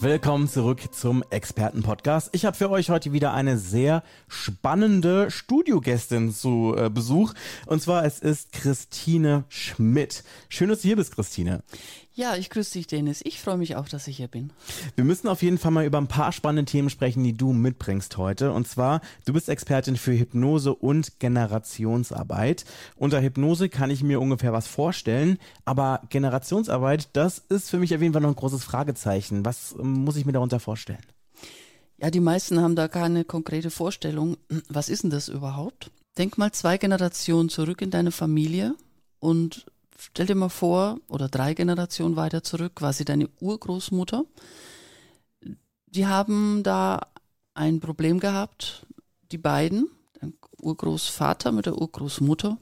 Willkommen zurück zum Expertenpodcast. Ich habe für euch heute wieder eine sehr spannende Studiogästin zu äh, Besuch. Und zwar es ist Christine Schmidt. Schön, dass du hier bist, Christine. Ja, ich grüße dich, Dennis. Ich freue mich auch, dass ich hier bin. Wir müssen auf jeden Fall mal über ein paar spannende Themen sprechen, die du mitbringst heute. Und zwar, du bist Expertin für Hypnose und Generationsarbeit. Unter Hypnose kann ich mir ungefähr was vorstellen, aber Generationsarbeit, das ist für mich auf jeden Fall noch ein großes Fragezeichen. Was ähm, muss ich mir darunter vorstellen? Ja, die meisten haben da keine konkrete Vorstellung. Was ist denn das überhaupt? Denk mal zwei Generationen zurück in deine Familie und stell dir mal vor, oder drei Generationen weiter zurück, quasi deine Urgroßmutter. Die haben da ein Problem gehabt, die beiden, dein Urgroßvater mit der Urgroßmutter.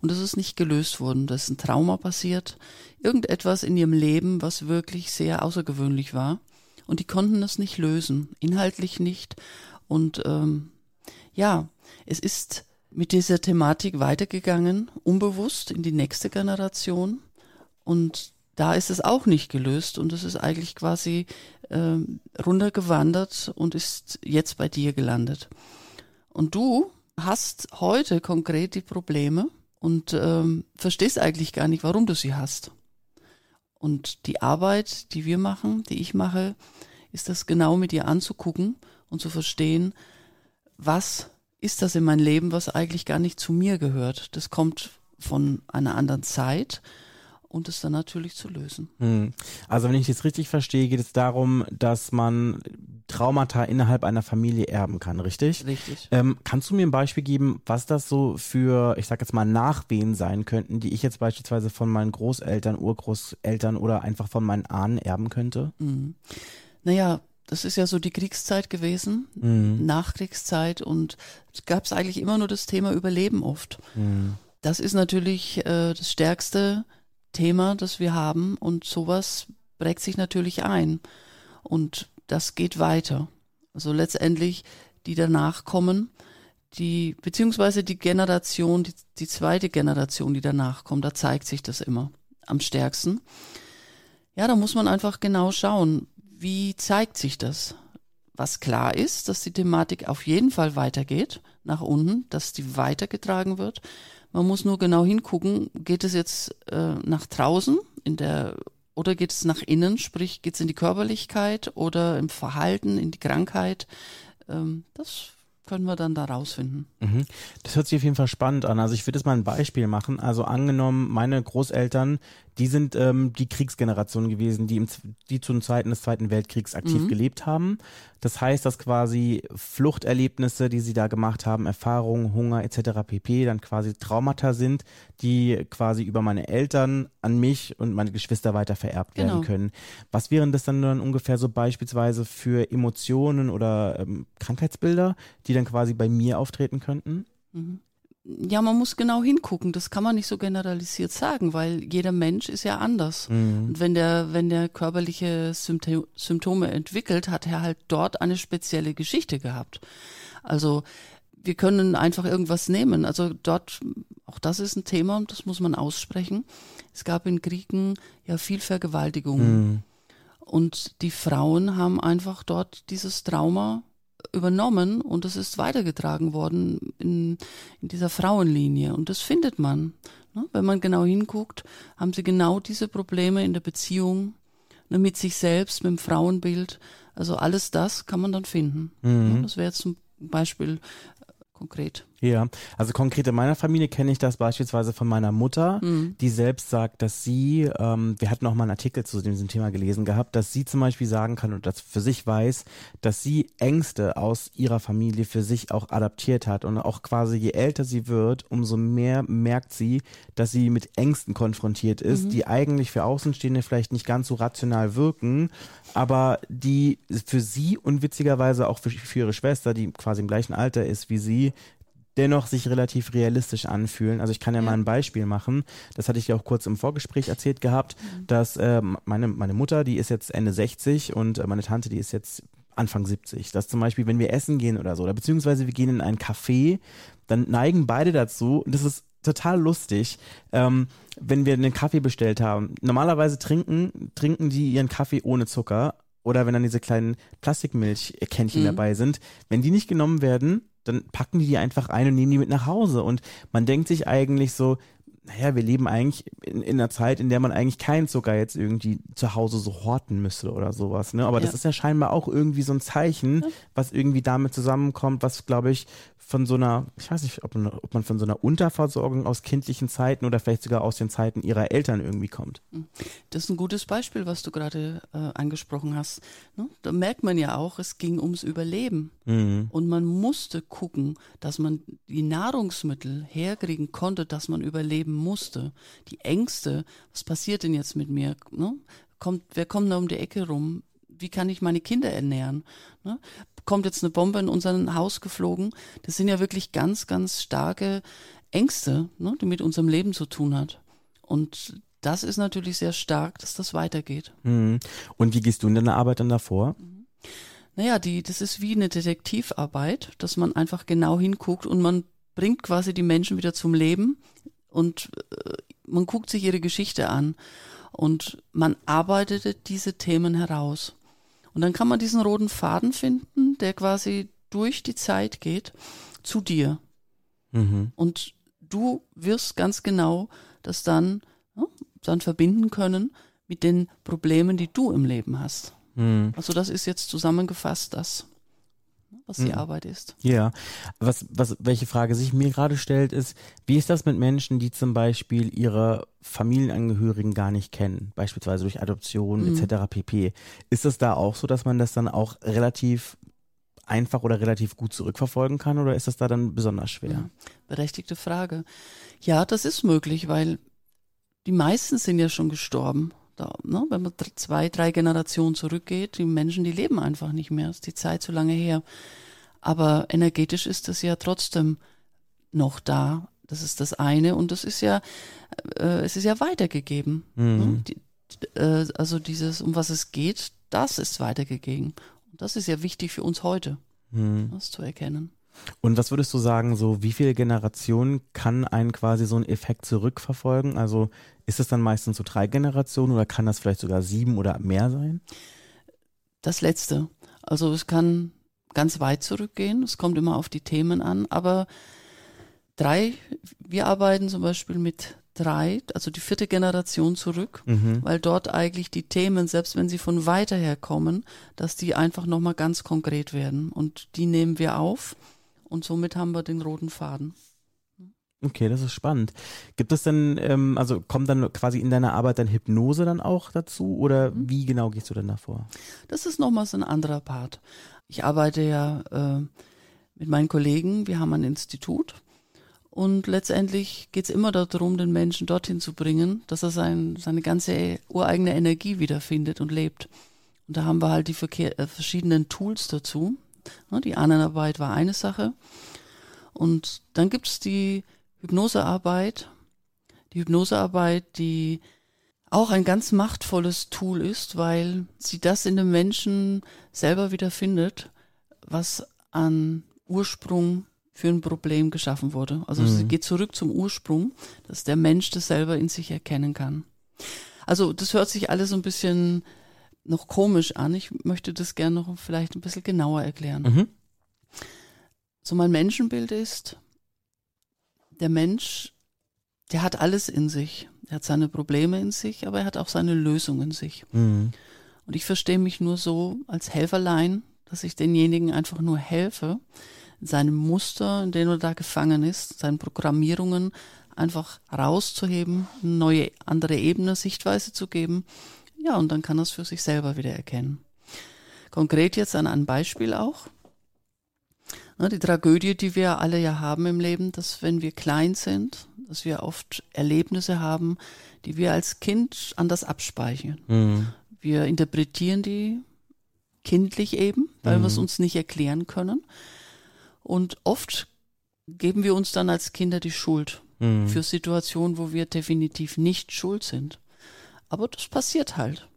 Und das ist nicht gelöst worden. Da ist ein Trauma passiert. Irgendetwas in ihrem Leben, was wirklich sehr außergewöhnlich war. Und die konnten das nicht lösen. Inhaltlich nicht. Und ähm, ja, es ist mit dieser Thematik weitergegangen, unbewusst in die nächste Generation. Und da ist es auch nicht gelöst und es ist eigentlich quasi äh, runtergewandert und ist jetzt bei dir gelandet. Und du hast heute konkret die Probleme und ähm, verstehst eigentlich gar nicht, warum du sie hast. Und die Arbeit, die wir machen, die ich mache, ist das genau mit dir anzugucken und zu verstehen, was ist das in mein Leben, was eigentlich gar nicht zu mir gehört. Das kommt von einer anderen Zeit und es dann natürlich zu lösen. Hm. Also wenn ich das richtig verstehe, geht es darum, dass man Traumata innerhalb einer Familie erben kann, richtig? Richtig. Ähm, kannst du mir ein Beispiel geben, was das so für, ich sag jetzt mal, Nachwehen sein könnten, die ich jetzt beispielsweise von meinen Großeltern, Urgroßeltern oder einfach von meinen Ahnen erben könnte? Mhm. Naja, das ist ja so die Kriegszeit gewesen, mhm. Nachkriegszeit und gab es eigentlich immer nur das Thema Überleben oft. Mhm. Das ist natürlich äh, das stärkste Thema, das wir haben und sowas prägt sich natürlich ein und das geht weiter. Also letztendlich die danach kommen, die beziehungsweise die Generation, die, die zweite Generation, die danach kommt, da zeigt sich das immer am stärksten. Ja, da muss man einfach genau schauen, wie zeigt sich das? Was klar ist, dass die Thematik auf jeden Fall weitergeht, nach unten, dass die weitergetragen wird. Man muss nur genau hingucken, geht es jetzt äh, nach draußen in der oder geht es nach innen, sprich geht es in die Körperlichkeit oder im Verhalten, in die Krankheit. Ähm, das können wir dann da rausfinden. Mhm. Das hört sich auf jeden Fall spannend an. Also ich würde jetzt mal ein Beispiel machen. Also angenommen, meine Großeltern, die sind ähm, die Kriegsgeneration gewesen, die, im, die zu den Zeiten des Zweiten Weltkriegs aktiv mhm. gelebt haben. Das heißt, dass quasi Fluchterlebnisse, die sie da gemacht haben, Erfahrungen, Hunger etc. pp. dann quasi Traumata sind, die quasi über meine Eltern an mich und meine Geschwister weiter vererbt genau. werden können. Was wären das dann dann ungefähr so beispielsweise für Emotionen oder ähm, Krankheitsbilder, die dann quasi bei mir auftreten könnten? Mhm. Ja, man muss genau hingucken. Das kann man nicht so generalisiert sagen, weil jeder Mensch ist ja anders. Mhm. Und wenn der, wenn der körperliche Symptome entwickelt, hat er halt dort eine spezielle Geschichte gehabt. Also wir können einfach irgendwas nehmen. Also dort, auch das ist ein Thema und das muss man aussprechen. Es gab in Kriegen ja viel Vergewaltigung. Mhm. Und die Frauen haben einfach dort dieses Trauma übernommen und es ist weitergetragen worden in, in dieser Frauenlinie. Und das findet man. Ne? Wenn man genau hinguckt, haben sie genau diese Probleme in der Beziehung ne, mit sich selbst, mit dem Frauenbild. Also alles das kann man dann finden. Mhm. Ja, das wäre jetzt zum Beispiel äh, konkret. Ja, also konkret in meiner Familie kenne ich das beispielsweise von meiner Mutter, mhm. die selbst sagt, dass sie, ähm, wir hatten auch mal einen Artikel zu diesem Thema gelesen gehabt, dass sie zum Beispiel sagen kann und das für sich weiß, dass sie Ängste aus ihrer Familie für sich auch adaptiert hat und auch quasi je älter sie wird, umso mehr merkt sie, dass sie mit Ängsten konfrontiert ist, mhm. die eigentlich für Außenstehende vielleicht nicht ganz so rational wirken, aber die für sie und witzigerweise auch für, für ihre Schwester, die quasi im gleichen Alter ist wie sie, dennoch sich relativ realistisch anfühlen. Also ich kann ja, ja, mal ein Beispiel machen. Das hatte ich ja auch kurz im Vorgespräch erzählt gehabt, mhm. dass äh, meine, meine Mutter, die ist jetzt Ende 60 und äh, meine Tante, die ist jetzt Anfang 70. Dass zum Beispiel, wenn wir essen gehen oder so, oder beziehungsweise wir gehen in ein Café, dann neigen beide dazu, und das ist total lustig, ähm, wenn wir einen Kaffee bestellt haben. Normalerweise trinken, trinken die ihren Kaffee ohne Zucker oder wenn dann diese kleinen Plastikmilchkännchen mhm. dabei sind. Wenn die nicht genommen werden, dann packen die die einfach ein und nehmen die mit nach Hause. Und man denkt sich eigentlich so, naja, wir leben eigentlich in, in, einer Zeit, in der man eigentlich keinen Zucker jetzt irgendwie zu Hause so horten müsste oder sowas. Ne? Aber ja. das ist ja scheinbar auch irgendwie so ein Zeichen, ja. was irgendwie damit zusammenkommt, was, glaube ich, von so einer, ich weiß nicht, ob man, ob man, von so einer Unterversorgung aus kindlichen Zeiten oder vielleicht sogar aus den Zeiten ihrer Eltern irgendwie kommt. Hm. Das ist ein gutes Beispiel, was du gerade äh, angesprochen hast. Ne? Da merkt man ja auch, es ging ums Überleben. Mhm. Und man musste gucken, dass man die Nahrungsmittel herkriegen konnte, dass man überleben musste. Die Ängste, was passiert denn jetzt mit mir? Ne? Kommt, wer kommt da um die Ecke rum? Wie kann ich meine Kinder ernähren? Ne? kommt jetzt eine Bombe in unser Haus geflogen. Das sind ja wirklich ganz, ganz starke Ängste, ne, die mit unserem Leben zu tun hat. Und das ist natürlich sehr stark, dass das weitergeht. Mhm. Und wie gehst du in deiner Arbeit dann davor? Mhm. Naja, die, das ist wie eine Detektivarbeit, dass man einfach genau hinguckt und man bringt quasi die Menschen wieder zum Leben und äh, man guckt sich ihre Geschichte an und man arbeitet diese Themen heraus. Und dann kann man diesen roten Faden finden, der quasi durch die Zeit geht zu dir. Mhm. Und du wirst ganz genau das dann, ja, dann verbinden können mit den Problemen, die du im Leben hast. Mhm. Also das ist jetzt zusammengefasst das was die mhm. Arbeit ist. Ja, was, was, welche Frage sich mir gerade stellt, ist, wie ist das mit Menschen, die zum Beispiel ihre Familienangehörigen gar nicht kennen, beispielsweise durch Adoption mhm. etc. pp. Ist es da auch so, dass man das dann auch relativ einfach oder relativ gut zurückverfolgen kann oder ist das da dann besonders schwer? Ja, berechtigte Frage. Ja, das ist möglich, weil die meisten sind ja schon gestorben da, ne, wenn man zwei, drei Generationen zurückgeht, die Menschen, die leben einfach nicht mehr. Ist die Zeit zu lange her. Aber energetisch ist das ja trotzdem noch da. Das ist das eine und das ist ja, äh, es ist ja weitergegeben. Mhm. Ne? Die, äh, also dieses, um was es geht, das ist weitergegeben. Und das ist ja wichtig für uns heute, mhm. das zu erkennen. Und was würdest du sagen, so wie viele Generationen kann ein quasi so ein Effekt zurückverfolgen? Also ist es dann meistens so drei Generationen oder kann das vielleicht sogar sieben oder mehr sein? Das letzte. Also es kann ganz weit zurückgehen. Es kommt immer auf die Themen an. Aber drei, wir arbeiten zum Beispiel mit drei, also die vierte Generation zurück, mhm. weil dort eigentlich die Themen, selbst wenn sie von weiter her kommen, dass die einfach nochmal ganz konkret werden. Und die nehmen wir auf und somit haben wir den roten Faden. Okay, das ist spannend. Gibt es denn, ähm, also kommt dann quasi in deiner Arbeit dann Hypnose dann auch dazu oder mhm. wie genau gehst du denn davor? Das ist nochmal so ein anderer Part. Ich arbeite ja äh, mit meinen Kollegen, wir haben ein Institut und letztendlich geht es immer darum, den Menschen dorthin zu bringen, dass er sein, seine ganze ureigene Energie wiederfindet und lebt. Und da haben wir halt die Verkehr, äh, verschiedenen Tools dazu. Ne, die Ahnenarbeit war eine Sache. Und dann gibt es die Hypnosearbeit. Die Hypnosearbeit, die auch ein ganz machtvolles Tool ist, weil sie das in dem Menschen selber wieder findet, was an Ursprung für ein Problem geschaffen wurde. Also mhm. sie geht zurück zum Ursprung, dass der Mensch das selber in sich erkennen kann. Also das hört sich alles so ein bisschen noch komisch an. Ich möchte das gerne noch vielleicht ein bisschen genauer erklären. Mhm. So mein Menschenbild ist, der Mensch, der hat alles in sich. Er hat seine Probleme in sich, aber er hat auch seine Lösung in sich. Mhm. Und ich verstehe mich nur so als Helferlein, dass ich denjenigen einfach nur helfe, in seinem Muster, in dem er da gefangen ist, seinen Programmierungen einfach rauszuheben, eine neue, andere Ebene, Sichtweise zu geben ja, und dann kann er es für sich selber wieder erkennen. Konkret jetzt an einem Beispiel auch. Die Tragödie, die wir alle ja haben im Leben, dass wenn wir klein sind, dass wir oft Erlebnisse haben, die wir als Kind anders abspeichern. Mhm. Wir interpretieren die kindlich eben, weil mhm. wir es uns nicht erklären können. Und oft geben wir uns dann als Kinder die Schuld Mhm. für Situationen, wo wir definitiv nicht schuld sind. Aber das passiert halt.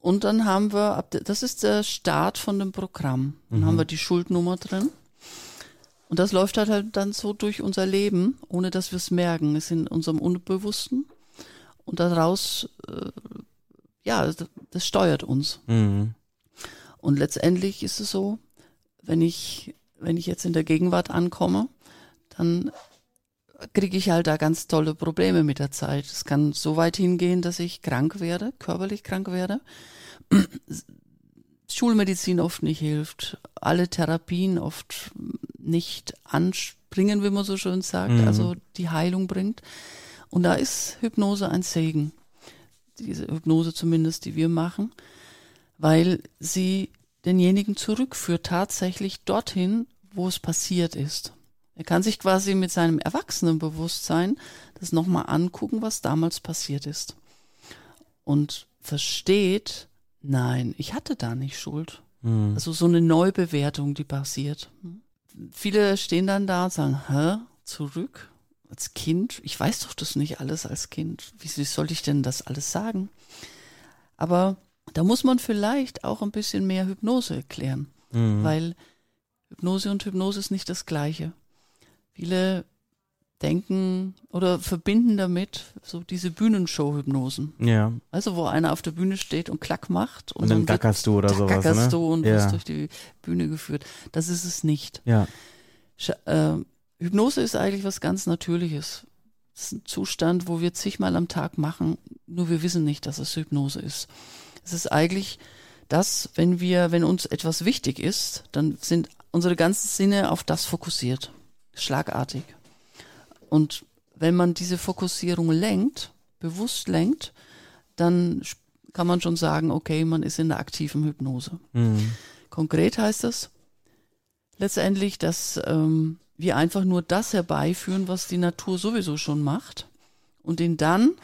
Und dann haben wir, das ist der Start von dem Programm. Dann haben wir die Schuldnummer drin. Und das läuft halt, halt dann so durch unser Leben, ohne dass wir es merken. Es ist in unserem Unbewussten. Und daraus, äh, ja, das, das steuert uns. Mhm. Und letztendlich ist es so, wenn ich, wenn ich jetzt in der Gegenwart ankomme, dann kriege ich halt da ganz tolle Probleme mit der Zeit. Es kann so weit hingehen, dass ich krank werde, körperlich krank werde. Schulmedizin oft nicht hilft, alle Therapien oft nicht anspringen, wie man so schön sagt, Mhm. also die Heilung bringt. Und da ist Hypnose ein Segen. Diese Hypnose zumindest, die wir machen, weil sie denjenigen zurückführt tatsächlich dorthin, wo es passiert ist. Er kann sich quasi mit seinem Erwachsenenbewusstsein das nochmal angucken, was damals passiert ist. Und versteht, nein, ich hatte da nicht Schuld. Mhm. Also so eine Neubewertung, die passiert. Viele stehen dann da und sagen, hä, zurück? Als Kind? Ich weiß doch das nicht alles als Kind. Wie, soll ich denn das alles sagen? Aber da muss man vielleicht auch ein bisschen mehr Hypnose erklären, Mhm. weil Hypnose und Hypnose ist nicht das Gleiche. Viele denken oder verbinden damit so diese Bühnenshow-Hypnosen. Ja. Also wo einer auf der Bühne steht und klack macht Und dann wird gackerst du oder da sowas, gackerst ne? du und Ja. wirst durch die Bühne geführt. Das ist es nicht. Ja. Sch- äh, Hypnose ist eigentlich was ganz Natürliches. Es ist ein Zustand, wo wir zigmal am Tag machen, nur wir wissen nicht, dass es Hypnose ist. Es ist eigentlich das, wenn wir, wenn uns etwas wichtig ist, dann sind unsere ganzen Sinne auf das fokussiert. Schlagartig. Und wenn man diese Fokussierung lenkt, bewusst lenkt, dann kann man schon sagen, okay, man ist in der aktiven Hypnose. Mhm. Konkret heißt das letztendlich, dass ähm, wir einfach nur das herbeiführen, was die Natur sowieso schon macht und ihn dann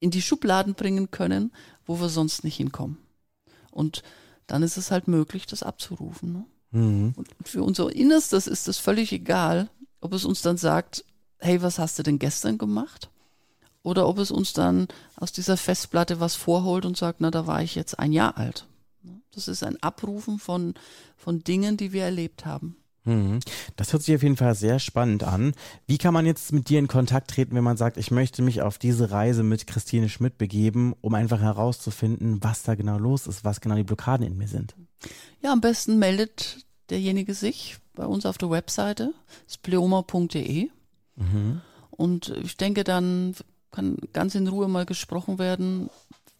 in die Schubladen bringen können, wo wir sonst nicht hinkommen. Und dann ist es halt möglich, das abzurufen. Ne? Mhm. Und für unser Innerstes ist es völlig egal, ob es uns dann sagt, hey, was hast du denn gestern gemacht? Oder ob es uns dann aus dieser Festplatte was vorholt und sagt, na, da war ich jetzt ein Jahr alt. Das ist ein Abrufen von, von Dingen, die wir erlebt haben. Mhm. Das hört sich auf jeden Fall sehr spannend an. Wie kann man jetzt mit dir in Kontakt treten, wenn man sagt, ich möchte mich auf diese Reise mit Christine Schmidt begeben, um einfach herauszufinden, was da genau los ist, was genau die Blockaden in mir sind? Ja, am besten meldet derjenige sich bei uns auf der Webseite, spleoma.de. Mhm. Und ich denke, dann kann ganz in Ruhe mal gesprochen werden,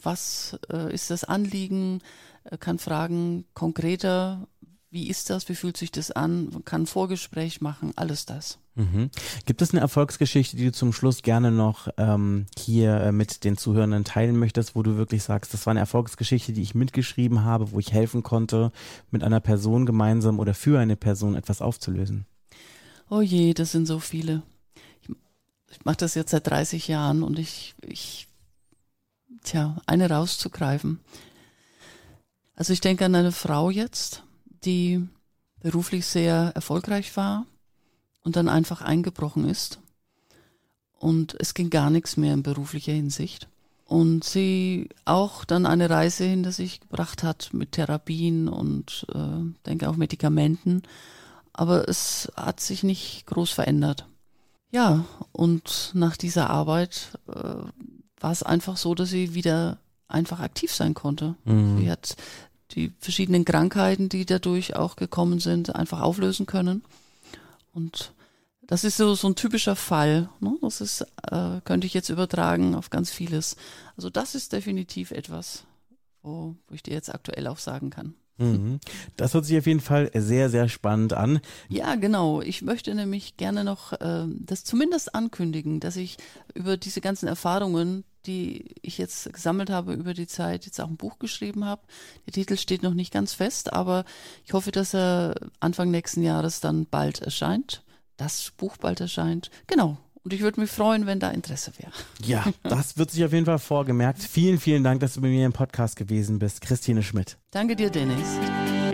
was äh, ist das Anliegen, äh, kann fragen konkreter, wie ist das, wie fühlt sich das an, man kann Vorgespräch machen, alles das. Mhm. Gibt es eine Erfolgsgeschichte, die du zum Schluss gerne noch ähm, hier äh, mit den Zuhörenden teilen möchtest, wo du wirklich sagst, das war eine Erfolgsgeschichte, die ich mitgeschrieben habe, wo ich helfen konnte, mit einer Person gemeinsam oder für eine Person etwas aufzulösen? Oh je, das sind so viele. Ich, ich mache das jetzt seit 30 Jahren und ich, ich, tja, eine rauszugreifen. Also ich denke an eine Frau jetzt, die beruflich sehr erfolgreich war und dann einfach eingebrochen ist. Und es ging gar nichts mehr in beruflicher Hinsicht. Und sie auch dann eine Reise hinter sich gebracht hat mit Therapien und äh, denke auch Medikamenten. Aber es hat sich nicht groß verändert. Ja, und nach dieser Arbeit äh, war es einfach so, dass sie wieder einfach aktiv sein konnte. Mhm. Sie hat die verschiedenen Krankheiten, die dadurch auch gekommen sind, einfach auflösen können. Und das ist so, so ein typischer Fall. Ne? Das ist, äh, könnte ich jetzt übertragen auf ganz vieles. Also das ist definitiv etwas, wo, wo ich dir jetzt aktuell auch sagen kann. Mhm. Das hört sich auf jeden Fall sehr, sehr spannend an. Ja, genau. Ich möchte nämlich gerne noch äh, das zumindest ankündigen, dass ich über diese ganzen Erfahrungen, die ich jetzt gesammelt habe über die Zeit, jetzt auch ein Buch geschrieben habe. Der Titel steht noch nicht ganz fest, aber ich hoffe, dass er Anfang nächsten Jahres dann bald erscheint. Das Buch bald erscheint. Genau. Und ich würde mich freuen, wenn da Interesse wäre. Ja, das wird sich auf jeden Fall vorgemerkt. Vielen, vielen Dank, dass du bei mir im Podcast gewesen bist. Christine Schmidt. Danke dir, Dennis.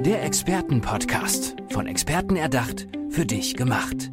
Der Expertenpodcast. Von Experten erdacht, für dich gemacht.